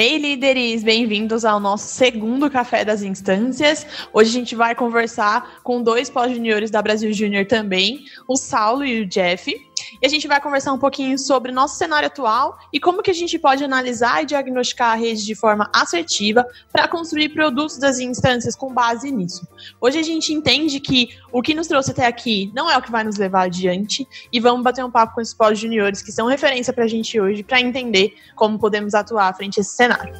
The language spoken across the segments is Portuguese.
Ei, líderes, bem-vindos ao nosso segundo Café das Instâncias. Hoje a gente vai conversar com dois pós-juniores da Brasil Júnior também, o Saulo e o Jeff. E a gente vai conversar um pouquinho sobre nosso cenário atual e como que a gente pode analisar e diagnosticar a rede de forma assertiva para construir produtos das instâncias com base nisso. Hoje a gente entende que o que nos trouxe até aqui não é o que vai nos levar adiante e vamos bater um papo com esses pós-juniores que são referência para a gente hoje para entender como podemos atuar frente a esse cenário.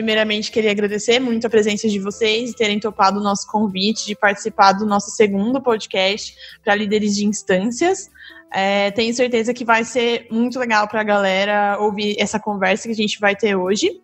Primeiramente, queria agradecer muito a presença de vocês e terem topado o nosso convite de participar do nosso segundo podcast para líderes de instâncias. É, tenho certeza que vai ser muito legal para a galera ouvir essa conversa que a gente vai ter hoje.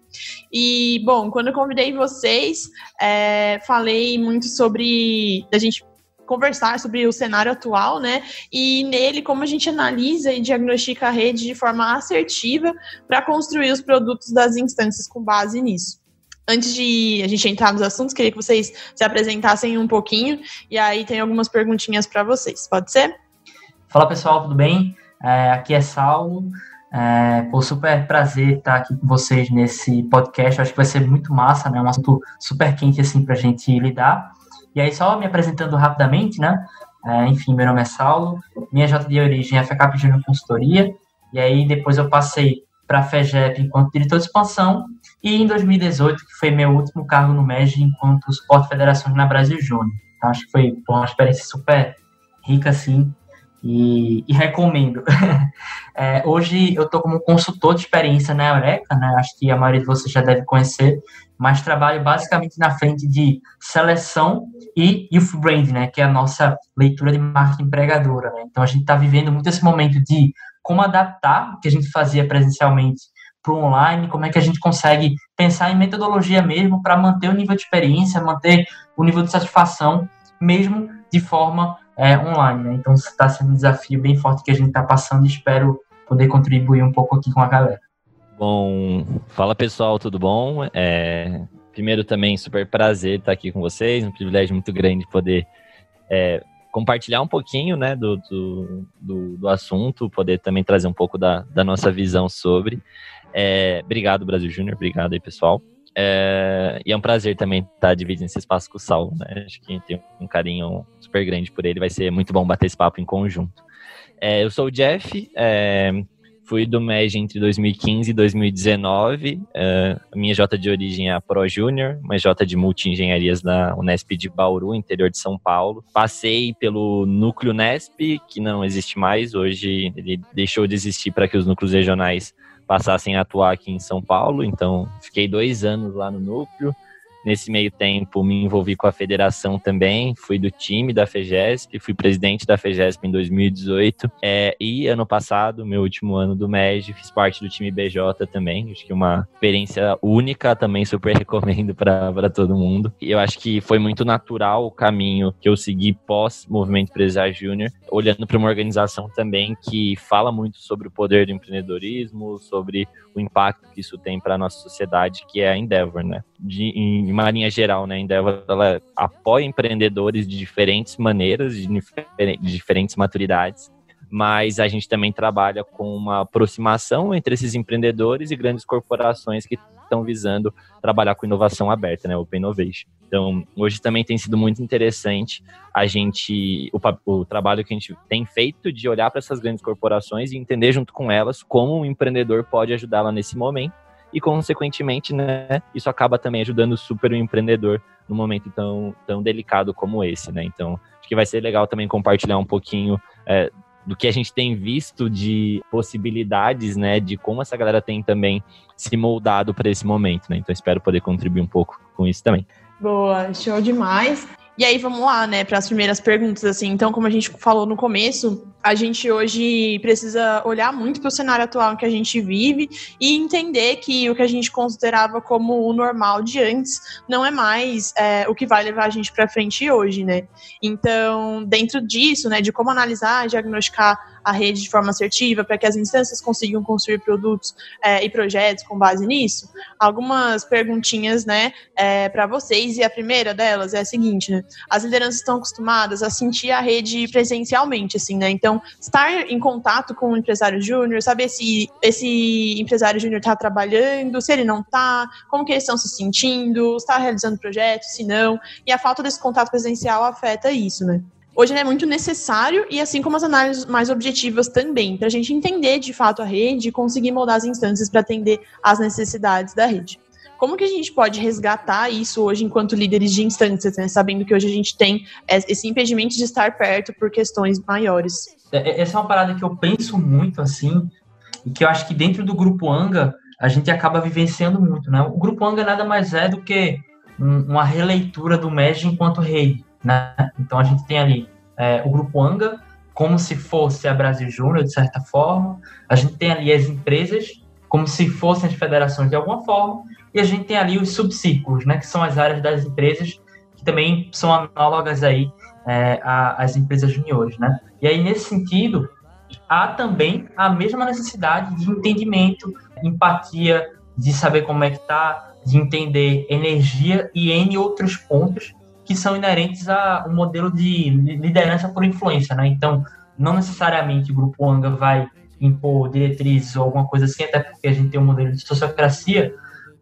E, bom, quando eu convidei vocês, é, falei muito sobre a gente conversar sobre o cenário atual, né? E nele, como a gente analisa e diagnostica a rede de forma assertiva para construir os produtos das instâncias com base nisso. Antes de a gente entrar nos assuntos, queria que vocês se apresentassem um pouquinho e aí tem algumas perguntinhas para vocês. Pode ser? Fala pessoal, tudo bem? É, aqui é Saulo. É, pô, super prazer estar aqui com vocês nesse podcast. Acho que vai ser muito massa, né? Um assunto super quente assim para a gente lidar. E aí, só me apresentando rapidamente, né? É, enfim, meu nome é Saulo, minha J de origem é FECAP Júnior Consultoria, e aí depois eu passei para a FEGEP enquanto diretor de expansão, e em 2018, que foi meu último cargo no MEG enquanto suporte federações na Brasil Júnior. Então, acho que foi uma experiência super rica, assim, e, e recomendo. é, hoje eu estou como consultor de experiência na Eureka, né? Acho que a maioria de vocês já deve conhecer, mas trabalho basicamente na frente de seleção e youth brand, né? Que é a nossa leitura de marca empregadora. Né? Então a gente está vivendo muito esse momento de como adaptar o que a gente fazia presencialmente para o online, como é que a gente consegue pensar em metodologia mesmo para manter o nível de experiência, manter o nível de satisfação, mesmo de forma é, online. Né? Então está sendo um desafio bem forte que a gente está passando e espero poder contribuir um pouco aqui com a galera. Bom, fala pessoal, tudo bom? É, primeiro também super prazer estar aqui com vocês, um privilégio muito grande poder é, compartilhar um pouquinho né, do, do, do, do, assunto, poder também trazer um pouco da, da nossa visão sobre. É, obrigado, Brasil Júnior, obrigado aí, pessoal. É, e é um prazer também estar dividindo esse espaço com o Sal, né? Acho que tem um carinho super grande por ele, vai ser muito bom bater esse papo em conjunto. É, eu sou o Jeff, é, fui do MEG entre 2015 e 2019. É, a minha J de origem é a Pro Júnior, uma J de multi-engenharias da Unesp de Bauru, interior de São Paulo. Passei pelo núcleo Unesp, que não existe mais, hoje ele deixou de existir para que os núcleos regionais passassem a atuar aqui em São Paulo, então fiquei dois anos lá no núcleo. Nesse meio tempo, me envolvi com a federação também, fui do time da FEGESP, fui presidente da FEGESP em 2018. É, e ano passado, meu último ano do MEG, fiz parte do time BJ também. Acho que uma experiência única, também super recomendo para todo mundo. E eu acho que foi muito natural o caminho que eu segui pós-Movimento Empresário Júnior, olhando para uma organização também que fala muito sobre o poder do empreendedorismo, sobre o impacto que isso tem para a nossa sociedade, que é a Endeavor, né? De, em uma linha geral, né? A Endeavor ela apoia empreendedores de diferentes maneiras, de, diferentes maturidades, mas a gente também trabalha com uma aproximação entre esses empreendedores e grandes corporações que estão visando trabalhar com inovação aberta, né, Open Innovation. Então, hoje também tem sido muito interessante a gente, o, o trabalho que a gente tem feito de olhar para essas grandes corporações e entender junto com elas como um empreendedor pode ajudá-la nesse momento e, consequentemente, né, isso acaba também ajudando super o empreendedor num momento tão, tão delicado como esse, né? Então, acho que vai ser legal também compartilhar um pouquinho é, do que a gente tem visto de possibilidades, né, de como essa galera tem também se moldado para esse momento, né? Então espero poder contribuir um pouco com isso também. Boa, show demais. E aí vamos lá, né, para as primeiras perguntas assim. Então, como a gente falou no começo, a gente hoje precisa olhar muito para o cenário atual em que a gente vive e entender que o que a gente considerava como o normal de antes não é mais é, o que vai levar a gente para frente hoje, né? Então, dentro disso, né, de como analisar, diagnosticar a rede de forma assertiva para que as instâncias consigam construir produtos é, e projetos com base nisso, algumas perguntinhas, né, é, para vocês. E a primeira delas é a seguinte, né? As lideranças estão acostumadas a sentir a rede presencialmente, assim, né? Então, estar em contato com o empresário júnior, saber se esse empresário júnior está trabalhando, se ele não está, como que eles estão se sentindo, está realizando projetos, se não. E a falta desse contato presencial afeta isso, né? Hoje ele é muito necessário e assim como as análises mais objetivas também, para a gente entender de fato a rede e conseguir moldar as instâncias para atender às necessidades da rede. Como que a gente pode resgatar isso hoje enquanto líderes de instâncias, né? sabendo que hoje a gente tem esse impedimento de estar perto por questões maiores? É, é, essa é uma parada que eu penso muito assim, e que eu acho que dentro do grupo Anga a gente acaba vivenciando muito, né? O grupo Anga nada mais é do que uma releitura do MEG enquanto rede. Né? Então a gente tem ali é, o grupo Anga, como se fosse a Brasil Júnior, de certa forma. A gente tem ali as empresas, como se fossem as federações de alguma forma. E a gente tem ali os subcírculos, né, que são as áreas das empresas, que também são análogas aí é, às empresas juniores. Né? E aí, nesse sentido, há também a mesma necessidade de entendimento, empatia, de saber como é que está, de entender energia e N outros pontos que são inerentes a um modelo de liderança por influência, né? Então, não necessariamente o grupo Anga vai impor diretrizes ou alguma coisa assim, até porque a gente tem um modelo de sociocracia,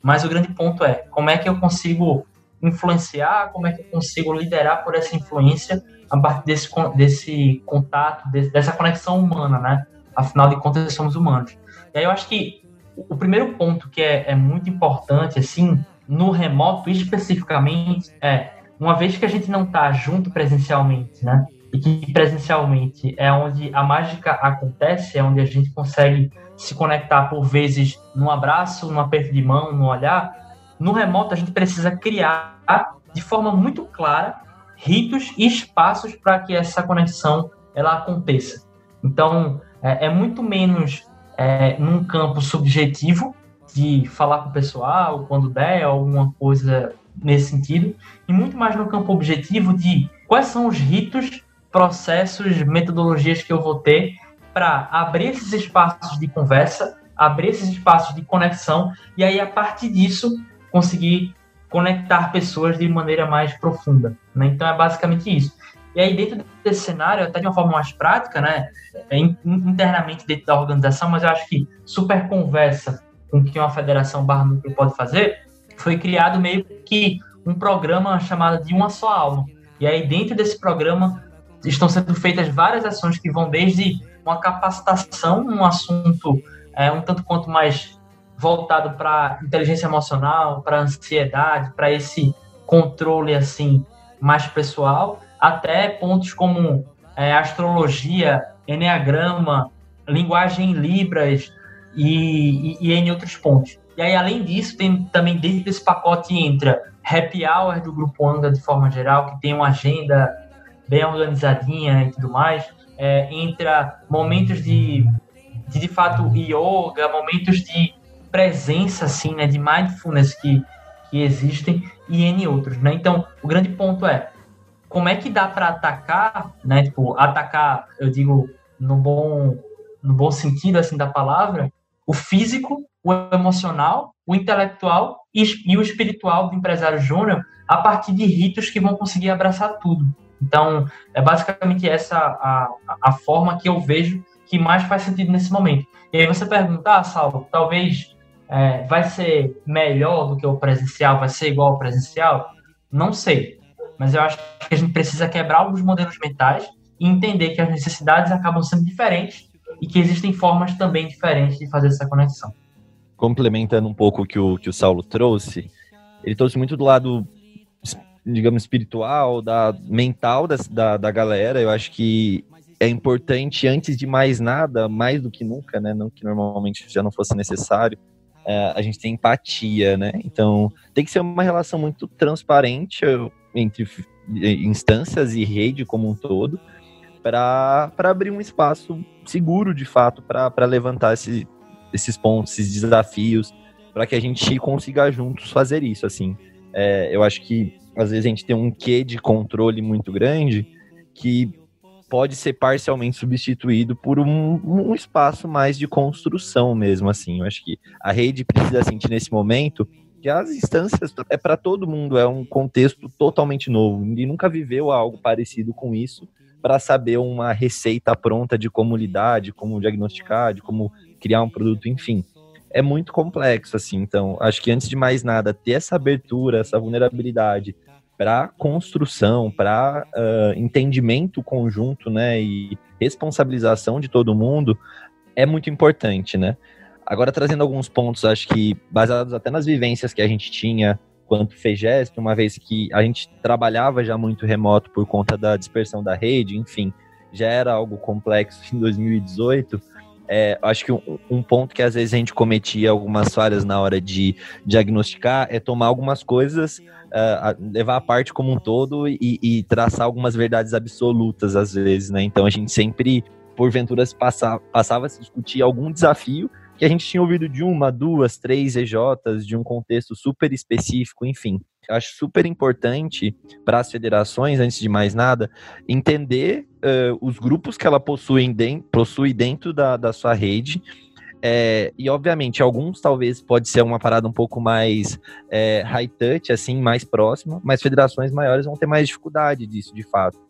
mas o grande ponto é como é que eu consigo influenciar, como é que eu consigo liderar por essa influência a partir desse, desse contato, dessa conexão humana, né? Afinal de contas, somos humanos. E aí eu acho que o primeiro ponto que é, é muito importante, assim, no remoto especificamente, é uma vez que a gente não está junto presencialmente, né? E que presencialmente é onde a mágica acontece, é onde a gente consegue se conectar por vezes num abraço, num aperto de mão, num olhar. No remoto a gente precisa criar de forma muito clara ritos e espaços para que essa conexão ela aconteça. Então é, é muito menos é, num campo subjetivo de falar com o pessoal quando der alguma coisa nesse sentido, e muito mais no campo objetivo de quais são os ritos, processos, metodologias que eu vou ter para abrir esses espaços de conversa, abrir esses espaços de conexão, e aí a partir disso conseguir conectar pessoas de maneira mais profunda. Né? Então é basicamente isso. E aí, dentro desse cenário, até de uma forma mais prática, né, é internamente dentro da organização, mas eu acho que super conversa com o que uma federação barra núcleo pode fazer, foi criado meio que um programa chamado de Uma Só Alma. E aí, dentro desse programa, estão sendo feitas várias ações que vão desde uma capacitação, um assunto é, um tanto quanto mais voltado para inteligência emocional, para ansiedade, para esse controle assim mais pessoal, até pontos como é, astrologia, enneagrama, linguagem em libras e, e, e em outros pontos. E aí, além disso, tem também dentro desse pacote entra happy hour do Grupo Anga de forma geral, que tem uma agenda bem organizadinha e tudo mais. É, entra momentos de, de, de fato, yoga, momentos de presença, assim, né, de mindfulness que, que existem e N outros, né? Então, o grande ponto é como é que dá para atacar, né? Tipo, atacar, eu digo no bom, no bom sentido, assim, da palavra, o físico o emocional, o intelectual e, e o espiritual do empresário júnior a partir de ritos que vão conseguir abraçar tudo. Então, é basicamente essa a, a forma que eu vejo que mais faz sentido nesse momento. E aí você pergunta, ah, Salvo, talvez é, vai ser melhor do que o presencial, vai ser igual ao presencial? Não sei. Mas eu acho que a gente precisa quebrar alguns modelos mentais e entender que as necessidades acabam sendo diferentes e que existem formas também diferentes de fazer essa conexão complementando um pouco o que o, que o Saulo trouxe, ele trouxe muito do lado, digamos, espiritual, da mental da, da, da galera. Eu acho que é importante, antes de mais nada, mais do que nunca, né? Não que normalmente já não fosse necessário, é, a gente tem empatia, né? Então, tem que ser uma relação muito transparente entre instâncias e rede como um todo, para abrir um espaço seguro, de fato, para levantar esse, esses pontos, esses desafios, para que a gente consiga juntos fazer isso, assim. É, eu acho que, às vezes, a gente tem um quê de controle muito grande que pode ser parcialmente substituído por um, um espaço mais de construção mesmo, assim. Eu acho que a rede precisa sentir nesse momento que as instâncias é para todo mundo, é um contexto totalmente novo. Ninguém nunca viveu algo parecido com isso para saber uma receita pronta de como lidar, de como diagnosticar, de como criar um produto, enfim. É muito complexo, assim. Então, acho que antes de mais nada, ter essa abertura, essa vulnerabilidade para construção, para uh, entendimento conjunto, né, e responsabilização de todo mundo é muito importante, né? Agora trazendo alguns pontos, acho que baseados até nas vivências que a gente tinha quanto FEGESP, uma vez que a gente trabalhava já muito remoto por conta da dispersão da rede, enfim, já era algo complexo em 2018. É, acho que um, um, ponto que às vezes a gente cometia algumas falhas na hora de diagnosticar é tomar algumas coisas, uh, levar a parte como um todo e, e, traçar algumas verdades absolutas às vezes, né? Então a gente sempre, porventura, passava, passava a se discutir algum desafio que a gente tinha ouvido de uma, duas, três EJs, de um contexto super específico, enfim. Eu acho super importante para as federações, antes de mais nada, entender uh, os grupos que ela possui, de, possui dentro da, da sua rede. É, e obviamente, alguns talvez pode ser uma parada um pouco mais é, high touch, assim, mais próxima, mas federações maiores vão ter mais dificuldade disso, de fato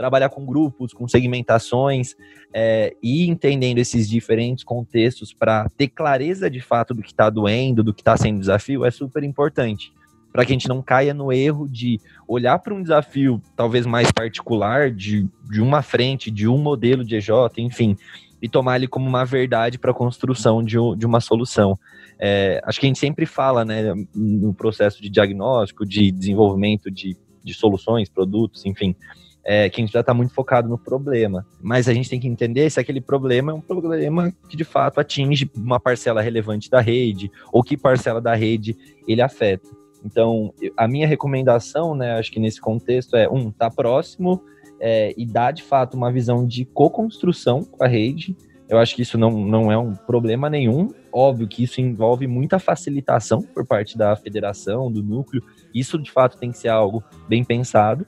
trabalhar com grupos, com segmentações é, e entendendo esses diferentes contextos para ter clareza de fato do que está doendo, do que está sendo desafio, é super importante. Para que a gente não caia no erro de olhar para um desafio talvez mais particular, de, de uma frente, de um modelo de EJ, enfim, e tomar ele como uma verdade para a construção de, de uma solução. É, acho que a gente sempre fala, né, no processo de diagnóstico, de desenvolvimento de, de soluções, produtos, enfim, é, que a gente já está muito focado no problema. Mas a gente tem que entender se aquele problema é um problema que de fato atinge uma parcela relevante da rede, ou que parcela da rede ele afeta. Então, a minha recomendação, né, acho que nesse contexto é, um, tá próximo é, e dar de fato uma visão de co-construção com a rede. Eu acho que isso não, não é um problema nenhum. Óbvio que isso envolve muita facilitação por parte da federação, do núcleo. Isso de fato tem que ser algo bem pensado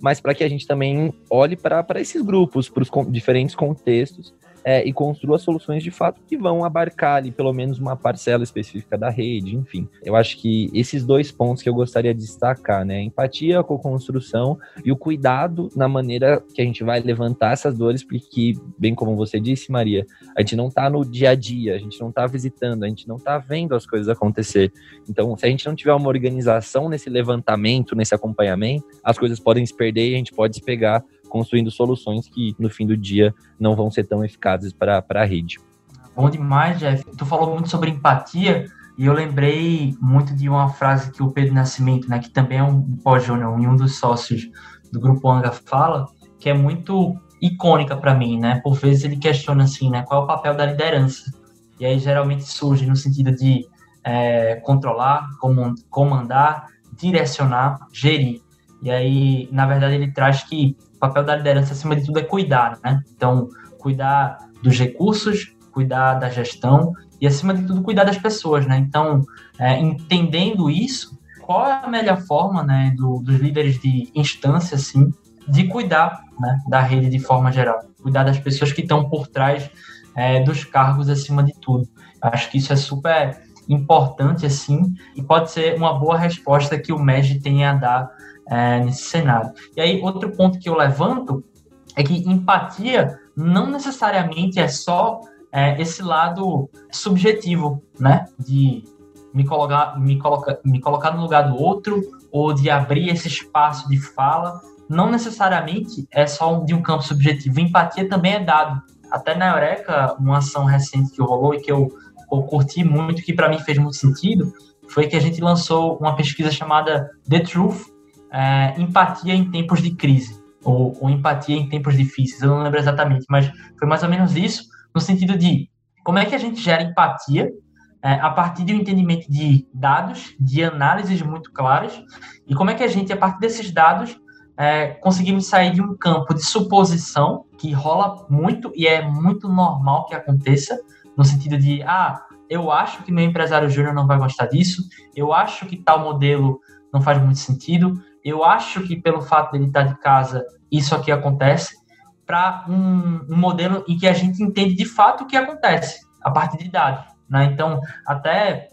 mas para que a gente também olhe para esses grupos, para os diferentes contextos é, e construa soluções de fato que vão abarcar ali pelo menos uma parcela específica da rede, enfim. Eu acho que esses dois pontos que eu gostaria de destacar, né? Empatia com a construção e o cuidado na maneira que a gente vai levantar essas dores, porque, bem como você disse, Maria, a gente não está no dia a dia, a gente não está visitando, a gente não está vendo as coisas acontecer. Então, se a gente não tiver uma organização nesse levantamento, nesse acompanhamento, as coisas podem se perder e a gente pode se pegar construindo soluções que no fim do dia não vão ser tão eficazes para a rede. Bom demais, Jeff. Tu falou muito sobre empatia e eu lembrei muito de uma frase que o Pedro Nascimento, né, que também é um pós-júnior e um dos sócios do Grupo Anga fala, que é muito icônica para mim, né? Por vezes ele questiona assim, né, qual é o papel da liderança? E aí geralmente surge no sentido de é, controlar, comandar, direcionar, gerir. E aí, na verdade, ele traz que papel da liderança, acima de tudo, é cuidar, né? Então, cuidar dos recursos, cuidar da gestão e, acima de tudo, cuidar das pessoas, né? Então, é, entendendo isso, qual é a melhor forma, né, do, dos líderes de instância, assim, de cuidar né, da rede de forma geral, cuidar das pessoas que estão por trás é, dos cargos acima de tudo. Acho que isso é super importante, assim, e pode ser uma boa resposta que o MEG tem a dar é, nesse cenário. E aí, outro ponto que eu levanto é que empatia não necessariamente é só é, esse lado subjetivo, né? De me colocar, me, colocar, me colocar no lugar do outro ou de abrir esse espaço de fala. Não necessariamente é só de um campo subjetivo. Empatia também é dado. Até na Eureka, uma ação recente que rolou e que eu, eu curti muito, que para mim fez muito sentido, foi que a gente lançou uma pesquisa chamada The Truth, é, empatia em tempos de crise, ou, ou, empatia em tempos difíceis, eu não lembro exatamente, mas foi mais ou menos isso, no sentido de como é que a gente gera empatia é, a partir de um entendimento de dados, de análises muito claras, e como é que a gente, a partir desses dados, é, conseguimos sair de um campo de suposição, que rola muito e é muito normal que aconteça, no sentido de, ah, eu acho que meu empresário júnior não vai gostar disso, eu acho que tal modelo não faz muito sentido, eu acho que pelo fato dele estar de casa, isso aqui acontece, para um, um, modelo em que a gente entende de fato o que acontece, a partir de dados. Né? Então, até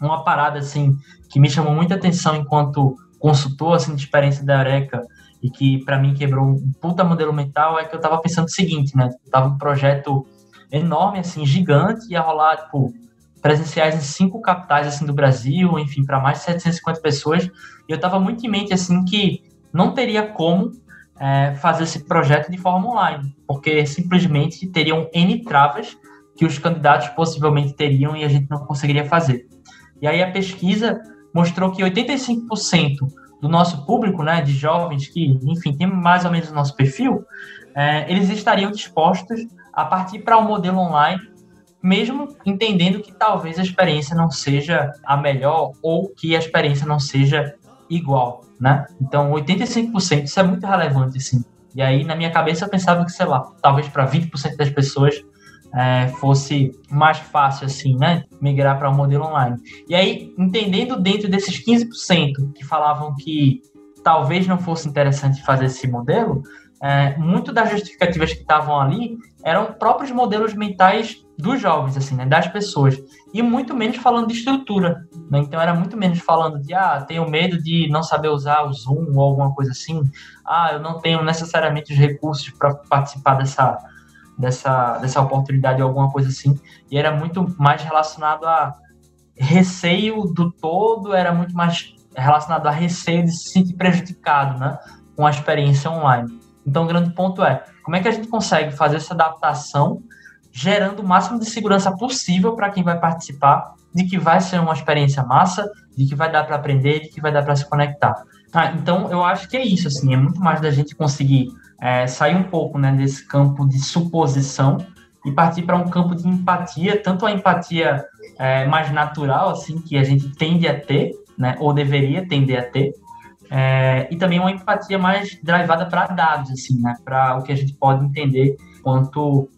uma parada assim que me chamou muita atenção enquanto consultor assim, de experiência da Eureka e que para mim quebrou um puta modelo mental é que eu estava pensando o seguinte, né? Tava um projeto enorme, assim, gigante, ia rolar, tipo, presenciais em cinco capitais, assim, do Brasil, enfim, para mais de 750 pessoas, e eu estava muito em mente, assim, que não teria como é, fazer esse projeto de forma online, porque simplesmente teriam N travas que os candidatos possivelmente teriam e a gente não conseguiria fazer. E aí a pesquisa mostrou que 85% do nosso público, né, de jovens que, enfim, tem mais ou menos o nosso perfil, é, eles estariam dispostos a partir para o um modelo online, mesmo entendendo que talvez a experiência não seja a melhor ou que a experiência não seja igual, né? Então, 85% isso é muito relevante, assim. E aí, na minha cabeça, eu pensava que, sei lá, talvez para 20% das pessoas é, fosse mais fácil, assim, né? Migrar para um modelo online. E aí, entendendo dentro desses 15% que falavam que talvez não fosse interessante fazer esse modelo, é, muito das justificativas que estavam ali eram próprios modelos mentais dos jovens, assim, né, das pessoas, e muito menos falando de estrutura, né? então era muito menos falando de, ah, tenho medo de não saber usar o Zoom ou alguma coisa assim, ah, eu não tenho necessariamente os recursos para participar dessa, dessa, dessa oportunidade ou alguma coisa assim, e era muito mais relacionado a receio do todo, era muito mais relacionado a receio de se sentir prejudicado, né, com a experiência online. Então, o grande ponto é como é que a gente consegue fazer essa adaptação, gerando o máximo de segurança possível para quem vai participar, de que vai ser uma experiência massa, de que vai dar para aprender, de que vai dar para se conectar. Ah, então, eu acho que é isso, assim, é muito mais da gente conseguir é, sair um pouco né, desse campo de suposição e partir para um campo de empatia, tanto a empatia é, mais natural, assim, que a gente tende a ter, né, ou deveria tender a ter, é, e também uma empatia mais drivada para dados, assim, né? Para o que a gente pode entender quanto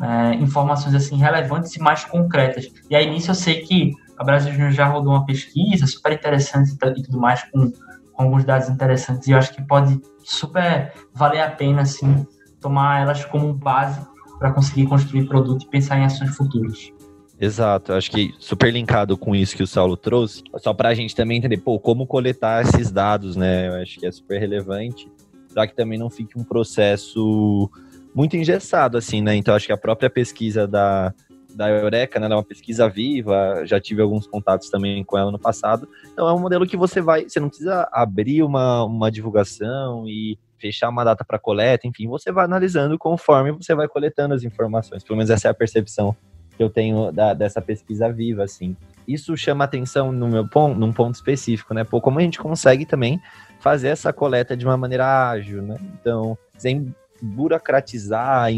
é, informações assim relevantes e mais concretas. E aí nisso eu sei que a Brasil Júnior já rodou uma pesquisa super interessante e tudo mais com, com, alguns dados interessantes. E eu acho que pode super valer a pena assim tomar elas como base para conseguir construir produto e pensar em ações futuras. Exato, acho que super linkado com isso que o Saulo trouxe, só para a gente também entender, pô, como coletar esses dados, né? Eu acho que é super relevante, para que também não fique um processo muito engessado, assim, né? Então, acho que a própria pesquisa da, da Eureka, né? Ela é uma pesquisa viva, já tive alguns contatos também com ela no passado. Então, é um modelo que você vai, você não precisa abrir uma, uma divulgação e fechar uma data para coleta, enfim, você vai analisando conforme você vai coletando as informações. Pelo menos essa é a percepção que eu tenho da, dessa pesquisa viva, assim. Isso chama atenção no meu ponto, num ponto específico, né? Pô, como a gente consegue também fazer essa coleta de uma maneira ágil, né? Então, sem burocratizar,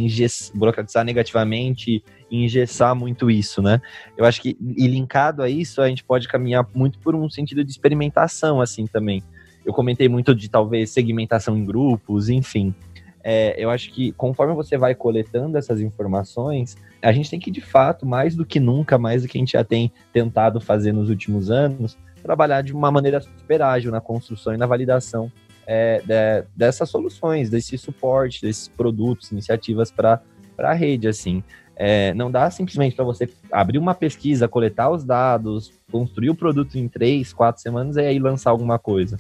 burocratizar negativamente, engessar muito isso, né? Eu acho que, e linkado a isso, a gente pode caminhar muito por um sentido de experimentação, assim, também. Eu comentei muito de, talvez, segmentação em grupos, enfim. É, eu acho que conforme você vai coletando essas informações, a gente tem que, de fato, mais do que nunca, mais do que a gente já tem tentado fazer nos últimos anos, trabalhar de uma maneira super ágil na construção e na validação é, de, dessas soluções, desse suporte, desses produtos, iniciativas para a rede, assim. É, não dá simplesmente para você abrir uma pesquisa, coletar os dados, construir o produto em três, quatro semanas e aí lançar alguma coisa.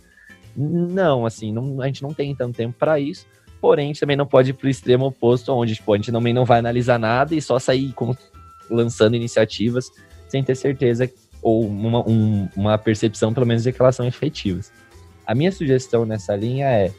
Não, assim, não, a gente não tem tanto tempo para isso. Porém, também não pode ir para o extremo oposto, onde tipo, a gente também não vai analisar nada e só sair com, lançando iniciativas sem ter certeza ou uma, um, uma percepção, pelo menos, de que elas são efetivas. A minha sugestão nessa linha é,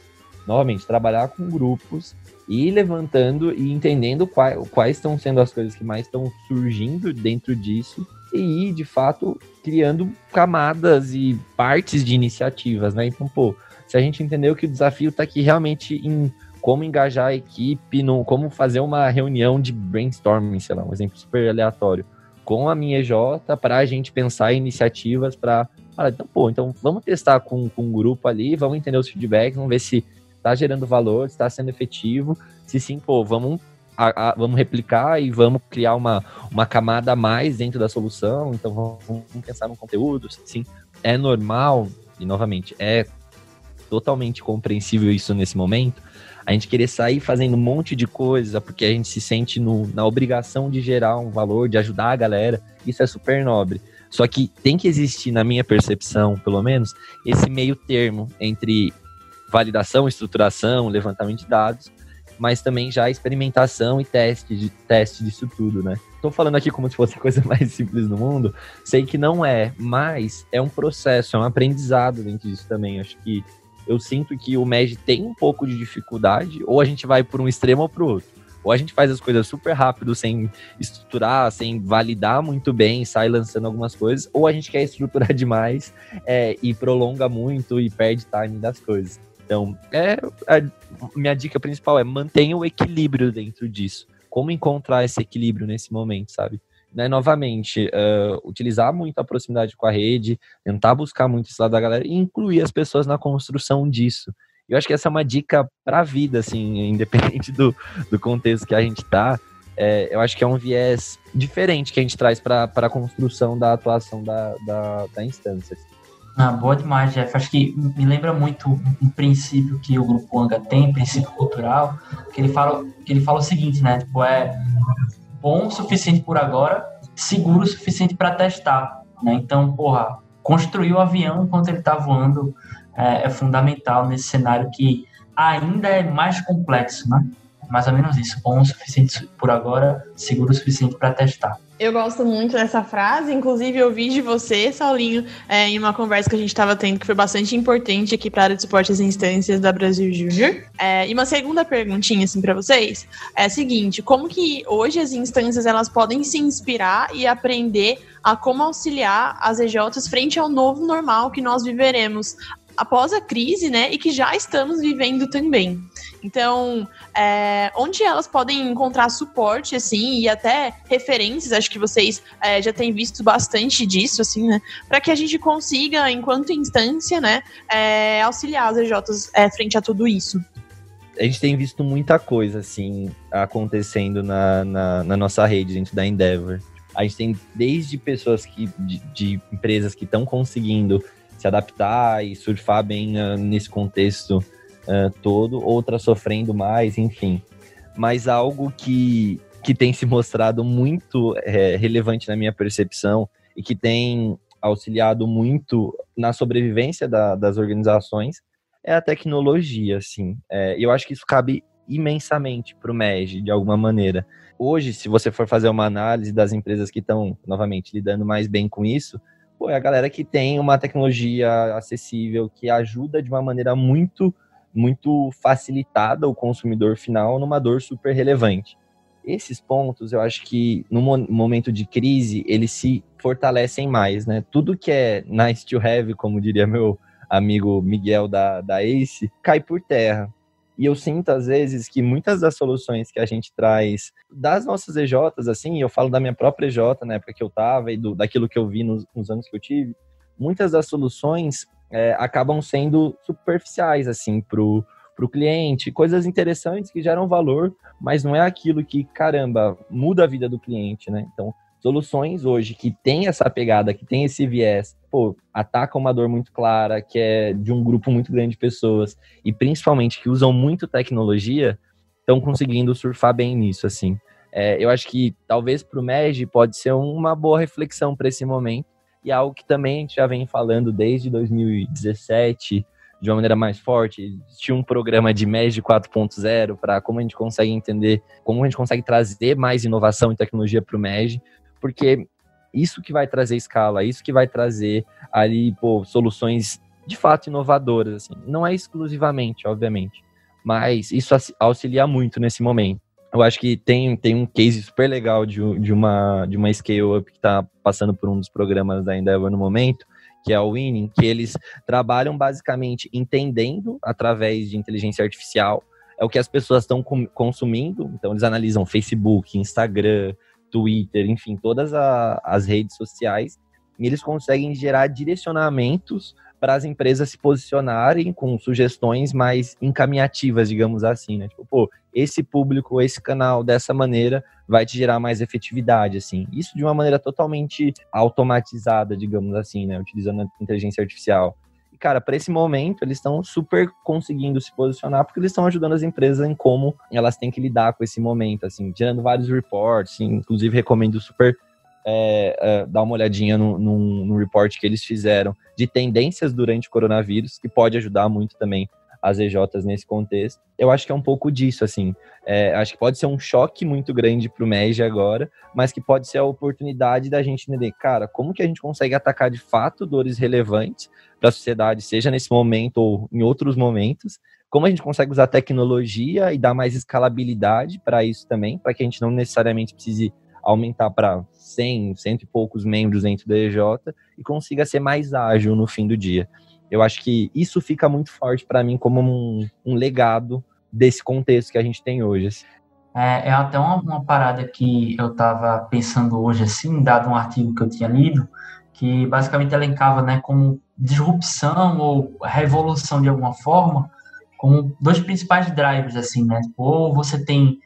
novamente, trabalhar com grupos e ir levantando e entendendo quais, quais estão sendo as coisas que mais estão surgindo dentro disso e ir, de fato, criando camadas e partes de iniciativas, né? Então, pô, se a gente entendeu que o desafio está aqui realmente em como engajar a equipe, no, como fazer uma reunião de brainstorming, sei lá, um exemplo super aleatório, com a minha EJ para a gente pensar iniciativas para. Então, pô, então vamos testar com, com um grupo ali, vamos entender os feedbacks, vamos ver se está gerando valor, está sendo efetivo. Se sim, pô, vamos a, a, vamos replicar e vamos criar uma, uma camada a mais dentro da solução. Então vamos, vamos pensar no conteúdo. Sim, é normal, e novamente, é totalmente compreensível isso nesse momento. A gente querer sair fazendo um monte de coisa porque a gente se sente no, na obrigação de gerar um valor, de ajudar a galera. Isso é super nobre. Só que tem que existir, na minha percepção, pelo menos, esse meio termo entre validação, estruturação, levantamento de dados mas também já experimentação e teste, de, teste disso tudo, né? Tô falando aqui como se fosse a coisa mais simples do mundo, sei que não é, mas é um processo, é um aprendizado dentro disso também. Acho que eu sinto que o MED tem um pouco de dificuldade, ou a gente vai por um extremo ou pro outro. Ou a gente faz as coisas super rápido, sem estruturar, sem validar muito bem, sai lançando algumas coisas, ou a gente quer estruturar demais é, e prolonga muito e perde time das coisas. Então, é, a minha dica principal é mantenha o equilíbrio dentro disso. Como encontrar esse equilíbrio nesse momento, sabe? Né, novamente, uh, utilizar muito a proximidade com a rede, tentar buscar muito esse lado da galera e incluir as pessoas na construção disso. Eu acho que essa é uma dica para a vida, assim, independente do, do contexto que a gente tá. É, eu acho que é um viés diferente que a gente traz para a construção da atuação da, da, da instância. Ah, boa demais, Jeff. Acho que me lembra muito um princípio que o Grupo Anga tem, princípio cultural, que ele fala, que ele fala o seguinte, né? Tipo, é bom o suficiente por agora, seguro o suficiente para testar, né? Então, porra, construir o avião enquanto ele está voando é, é fundamental nesse cenário que ainda é mais complexo, né? Mais ou menos isso. Bom o suficiente por agora, seguro o suficiente para testar. Eu gosto muito dessa frase, inclusive eu vi de você, Saulinho, é, em uma conversa que a gente estava tendo, que foi bastante importante aqui para a área de esportes e instâncias da Brasil Júnior. É, e uma segunda perguntinha, assim, para vocês, é a seguinte, como que hoje as instâncias, elas podem se inspirar e aprender a como auxiliar as EJs frente ao novo normal que nós viveremos após a crise, né, e que já estamos vivendo também. Então, é, onde elas podem encontrar suporte, assim, e até referências, acho que vocês é, já têm visto bastante disso, assim, né, para que a gente consiga, enquanto instância, né, é, auxiliar as EJs é, frente a tudo isso. A gente tem visto muita coisa, assim, acontecendo na, na, na nossa rede dentro da Endeavor. A gente tem desde pessoas que, de, de empresas que estão conseguindo se adaptar e surfar bem uh, nesse contexto uh, todo, outras sofrendo mais, enfim. Mas algo que, que tem se mostrado muito é, relevante na minha percepção e que tem auxiliado muito na sobrevivência da, das organizações é a tecnologia, assim. É, eu acho que isso cabe imensamente para o MEG, de alguma maneira. Hoje, se você for fazer uma análise das empresas que estão, novamente, lidando mais bem com isso, pô, é a galera que tem uma tecnologia acessível que ajuda de uma maneira muito, muito facilitada o consumidor final numa dor super relevante. Esses pontos, eu acho que no momento de crise, eles se fortalecem mais, né? Tudo que é nice to have, como diria meu amigo Miguel da, da Ace, cai por terra. E eu sinto, às vezes, que muitas das soluções que a gente traz das nossas EJs, assim, eu falo da minha própria EJ, na época que eu tava, e do, daquilo que eu vi nos, nos anos que eu tive, muitas das soluções é, acabam sendo superficiais, assim, pro, pro cliente, coisas interessantes que geram valor, mas não é aquilo que, caramba, muda a vida do cliente, né? Então, soluções hoje que tem essa pegada, que tem esse viés, pô, atacam uma dor muito clara, que é de um grupo muito grande de pessoas, e principalmente que usam muito tecnologia, estão conseguindo surfar bem nisso, assim. É, eu acho que talvez para o MEG pode ser uma boa reflexão para esse momento, e algo que também a gente já vem falando desde 2017, de uma maneira mais forte. Tinha um programa de MEG 4.0 para como a gente consegue entender, como a gente consegue trazer mais inovação e tecnologia para o MEG, porque isso que vai trazer escala, isso que vai trazer ali, pô, soluções de fato inovadoras, assim. Não é exclusivamente, obviamente, mas isso auxilia muito nesse momento. Eu acho que tem, tem um case super legal de, de uma, de uma scale-up que está passando por um dos programas da Endeavor no momento, que é o Winning, que eles trabalham basicamente entendendo, através de inteligência artificial, é o que as pessoas estão consumindo. Então, eles analisam Facebook, Instagram, Twitter, enfim, todas a, as redes sociais, e eles conseguem gerar direcionamentos para as empresas se posicionarem com sugestões mais encaminhativas, digamos assim, né? Tipo, pô, esse público, esse canal dessa maneira vai te gerar mais efetividade, assim. Isso de uma maneira totalmente automatizada, digamos assim, né? Utilizando a inteligência artificial. Cara, para esse momento, eles estão super conseguindo se posicionar porque eles estão ajudando as empresas em como elas têm que lidar com esse momento, assim, gerando vários reports, inclusive recomendo super é, é, dar uma olhadinha no, no, no report que eles fizeram de tendências durante o coronavírus, que pode ajudar muito também as EJs nesse contexto. Eu acho que é um pouco disso, assim. É, acho que pode ser um choque muito grande para o MEG agora, mas que pode ser a oportunidade da gente entender, cara, como que a gente consegue atacar de fato dores relevantes para a sociedade, seja nesse momento ou em outros momentos, como a gente consegue usar tecnologia e dar mais escalabilidade para isso também, para que a gente não necessariamente precise aumentar para 100, cento e poucos membros dentro da EJ e consiga ser mais ágil no fim do dia. Eu acho que isso fica muito forte para mim como um, um, legado desse contexto que a gente tem hoje. Assim. É, é até uma, uma, parada que eu estava pensando hoje, assim, dado um artigo que eu tinha lido, que basicamente elencava né, como disrupção ou revolução de alguma forma, como dois principais drivers, assim, né? Ou você tem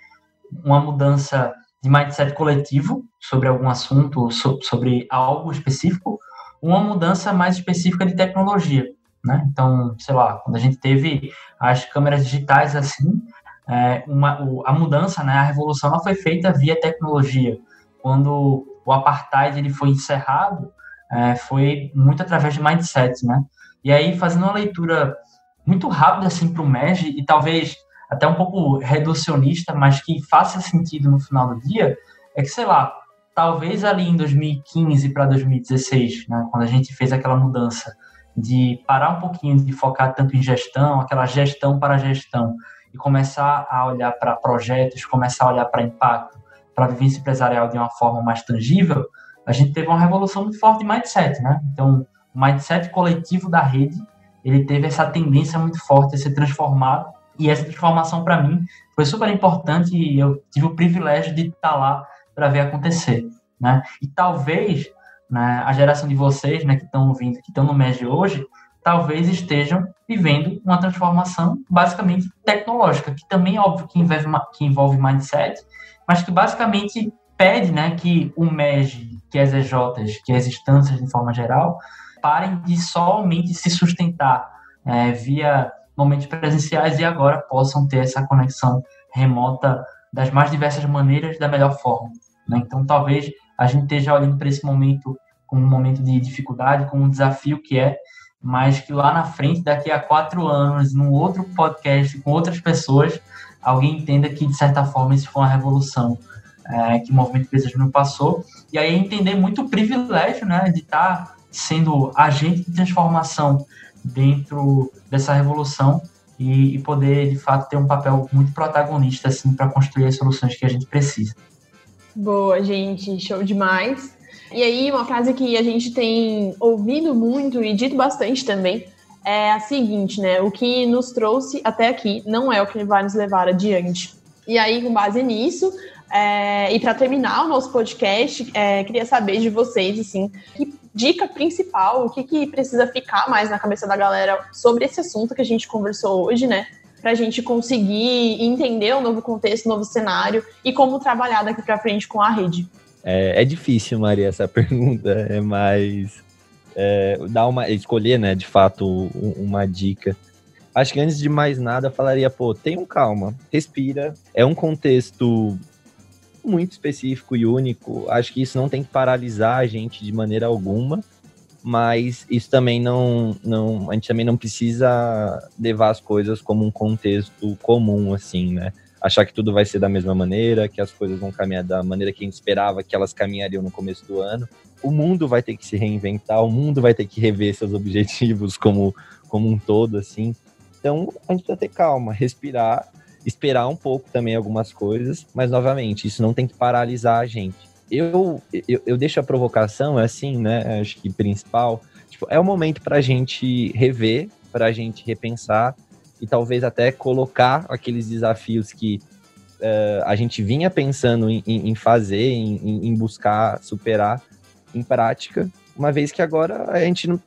uma mudança de mindset coletivo sobre algum assunto, so, sobre algo específico, uma mudança mais específica de tecnologia, né? Então, sei lá, quando a gente teve as câmeras digitais assim, é, uma, a mudança, né, a revolução ela foi feita via tecnologia. Quando o apartheid ele foi encerrado, é, foi muito através de mindset, né? E aí, fazendo uma leitura muito rápida assim para o MEG e talvez até um pouco reducionista, mas que faça sentido no final do dia, é que, sei lá, talvez ali em 2015 para 2016, né, quando a gente fez aquela mudança de parar um pouquinho de focar tanto em gestão, aquela gestão para gestão, e começar a olhar para projetos, começar a olhar para impacto, para a vivência empresarial de uma forma mais tangível, a gente teve uma revolução muito forte de mindset, né? Então, o mindset coletivo da rede, ele teve essa tendência muito forte a ser transformado e essa transformação, para mim, foi super importante e eu tive o privilégio de estar lá para ver acontecer. Né? E talvez né, a geração de vocês né, que estão ouvindo, que estão no MED hoje, talvez estejam vivendo uma transformação basicamente tecnológica, que também é óbvio que envolve, que envolve mindset, mas que basicamente pede né, que o MEG, que as EJs, que as instâncias de forma geral, parem de somente se sustentar é, via momentos presenciais e agora possam ter essa conexão remota das mais diversas maneiras da melhor forma. Né? Então, talvez a gente esteja olhando para esse momento como um momento de dificuldade, como um desafio que é, mas que lá na frente, daqui a quatro anos, num outro podcast com outras pessoas, alguém entenda que, de certa forma, isso foi uma revolução é, que o movimento Empresas Júnior passou. E aí entender muito o privilégio né, de estar tá sendo agente de transformação dentro dessa revolução e, e, poder, de fato, ter um papel muito protagonista assim, para construir as soluções que a gente precisa. Boa, gente, show demais. E aí, uma frase que a gente tem ouvido muito e dito bastante também é a seguinte, né? O que nos trouxe até aqui não é o que vai nos levar adiante. E aí, com base nisso, é, e para terminar o nosso podcast, é, queria saber de vocês, assim, que dica principal, o que, que precisa ficar mais na cabeça da galera sobre esse assunto que a gente conversou hoje, né? Para a gente conseguir entender o novo contexto, o novo cenário e como trabalhar daqui para frente com a rede. É, é, difícil, Maria, essa pergunta, é mais é, dar uma escolher, né, de fato, uma dica. Acho que antes de mais nada, falaria, pô, tenham calma, respira. É um contexto muito específico e único. Acho que isso não tem que paralisar a gente de maneira alguma, mas isso também não, não a gente também não precisa levar as coisas como um contexto comum, assim, né? Achar que tudo vai ser da mesma maneira, que as coisas vão caminhar da maneira que a gente esperava que elas caminhariam no começo do ano. O mundo vai ter que se reinventar, o mundo vai ter que rever seus objetivos como, como um todo, assim. Então, a gente precisa ter calma, respirar esperar um pouco também algumas coisas, mas novamente, isso não tem que paralisar a gente. Eu, eu, eu deixo a provocação, é assim, né? Acho que principal. Tipo, é o momento para a gente rever, para a gente repensar e talvez até colocar aqueles desafios que uh, a gente vinha pensando em, em fazer, em, em buscar superar em prática, uma vez que agora a gente não,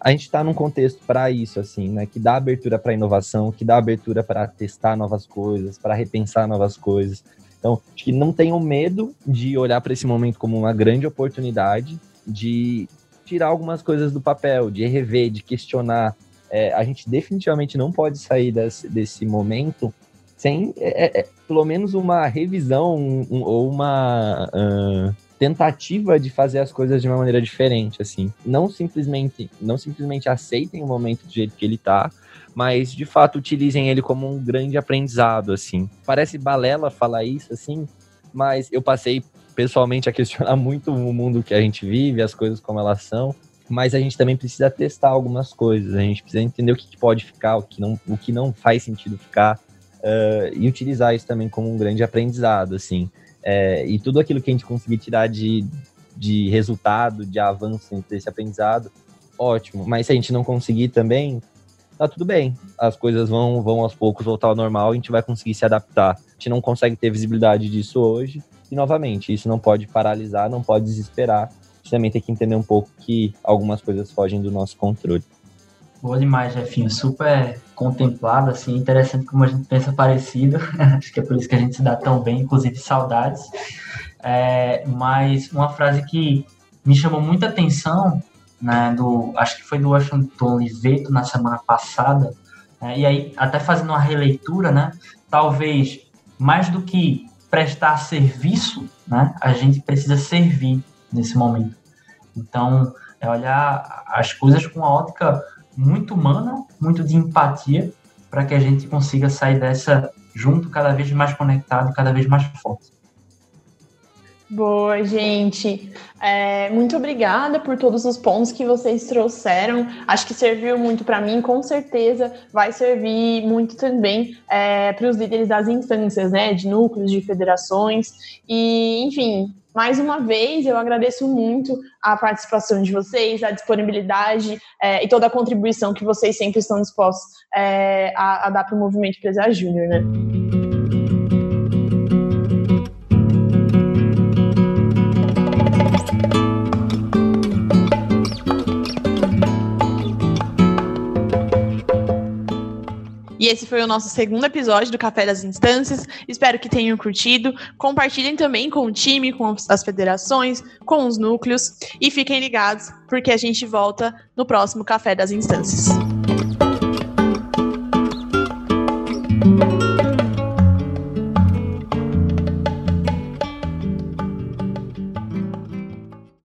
a gente está num contexto para isso, assim, né? Que dá abertura para inovação, que dá abertura para testar novas coisas, para repensar novas coisas. Então, acho que não tenham medo de olhar para esse momento como uma grande oportunidade de tirar algumas coisas do papel, de rever, de questionar. É, a gente definitivamente não pode sair desse, desse momento sem, é, é, é pelo menos, uma revisão um, ou uma. Uh, tentativa de fazer as coisas de uma maneira diferente, assim. Não simplesmente, não simplesmente aceitem o momento do jeito que ele tá, mas de fato utilizem ele como um grande aprendizado, assim. Parece balela falar isso, assim, mas eu passei pessoalmente a questionar muito o mundo que a gente vive, as coisas como elas são, mas a gente também precisa testar algumas coisas, a gente precisa entender o que pode ficar, o que não, o que não faz sentido ficar, uh, e utilizar isso também como um grande aprendizado, assim. É, e tudo aquilo que a gente conseguir tirar de, de resultado, de avanço desse aprendizado, ótimo. Mas se a gente não conseguir também, tá tudo bem. As coisas vão, vão aos poucos voltar ao normal, a gente vai conseguir se adaptar. A gente não consegue ter visibilidade disso hoje. E novamente, isso não pode paralisar, não pode desesperar. A gente também tem que entender um pouco que algumas coisas fogem do nosso controle. Boa demais, Jefinho. Super contemplado, assim, interessante como a gente pensa parecido. Acho que é por isso que a gente se dá tão bem, inclusive saudades. É, mas uma frase que me chamou muita atenção, né, do, acho que foi do Washington Oliveto na semana passada, é, e aí até fazendo uma releitura, né, talvez mais do que prestar serviço, né, a gente precisa servir nesse momento. Então, é olhar as coisas com uma ótica muito humana, muito de empatia, para que a gente consiga sair dessa junto, cada vez mais conectado, cada vez mais forte. Boa, gente. É, muito obrigada por todos os pontos que vocês trouxeram. Acho que serviu muito para mim, com certeza vai servir muito também é, para os líderes das instâncias, né, de núcleos, de federações. E, enfim, mais uma vez, eu agradeço muito a participação de vocês, a disponibilidade é, e toda a contribuição que vocês sempre estão dispostos é, a, a, dar para o movimento Empresário Júnior, né? Esse foi o nosso segundo episódio do Café das Instâncias. Espero que tenham curtido. Compartilhem também com o time, com as federações, com os núcleos. E fiquem ligados, porque a gente volta no próximo Café das Instâncias.